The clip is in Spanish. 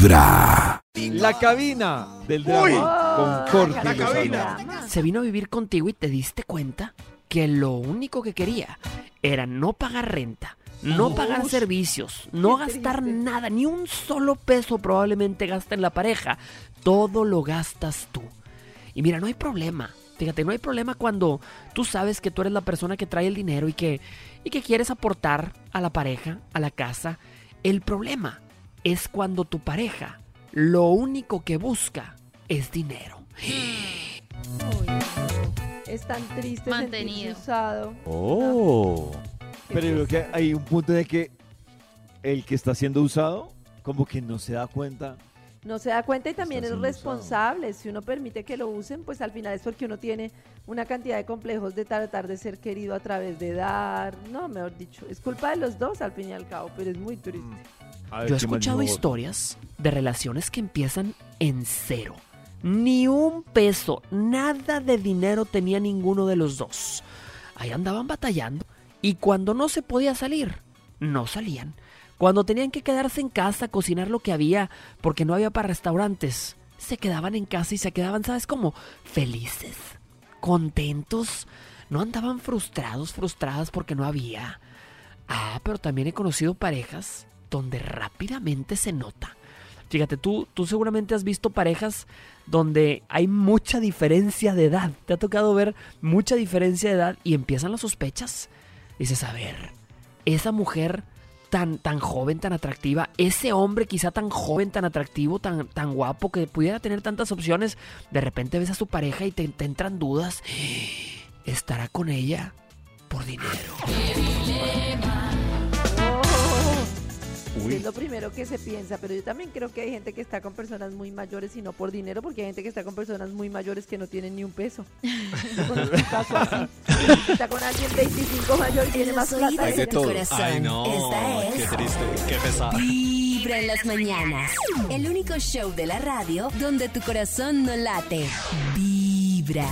Vibra. La cabina del drama con La Lozano. cabina. se vino a vivir contigo y te diste cuenta que lo único que quería era no pagar renta, no pagar servicios, no gastar nada, ni un solo peso probablemente gasta en la pareja. Todo lo gastas tú. Y mira, no hay problema. Fíjate, no hay problema cuando tú sabes que tú eres la persona que trae el dinero y que, y que quieres aportar a la pareja, a la casa. El problema es cuando tu pareja lo único que busca es dinero. Es tan triste Mantenido. usado. Oh. Pero yo creo que hay un punto de que el que está siendo usado, como que no se da cuenta. No se da cuenta y también es usado. responsable. Si uno permite que lo usen, pues al final es porque uno tiene una cantidad de complejos de tratar de ser querido a través de dar. No, mejor dicho, es culpa de los dos al fin y al cabo, pero es muy triste. A ver, Yo he ¿qué más escuchado historias de relaciones que empiezan en cero. Ni un peso, nada de dinero tenía ninguno de los dos. Ahí andaban batallando y cuando no se podía salir, no salían. Cuando tenían que quedarse en casa a cocinar lo que había porque no había para restaurantes, se quedaban en casa y se quedaban, ¿sabes cómo? Felices, contentos. No andaban frustrados, frustradas porque no había. Ah, pero también he conocido parejas donde rápidamente se nota. Fíjate, tú, tú seguramente has visto parejas donde hay mucha diferencia de edad. Te ha tocado ver mucha diferencia de edad y empiezan las sospechas. Dices, a ver, esa mujer tan, tan joven, tan atractiva, ese hombre quizá tan joven, tan atractivo, tan, tan guapo, que pudiera tener tantas opciones, de repente ves a su pareja y te, te entran dudas. ¿Estará con ella por dinero? Oh, es lo primero que se piensa, pero yo también creo que hay gente que está con personas muy mayores y no por dinero, porque hay gente que está con personas muy mayores que no tienen ni un peso. Yo conozco un caso así. Está con alguien 25 mayor y tiene En más plata. oídos que de él. corazón. Ay, no. Esta Qué es triste, qué pesado. Vibra en las mañanas. El único show de la radio donde tu corazón no late. Vibra.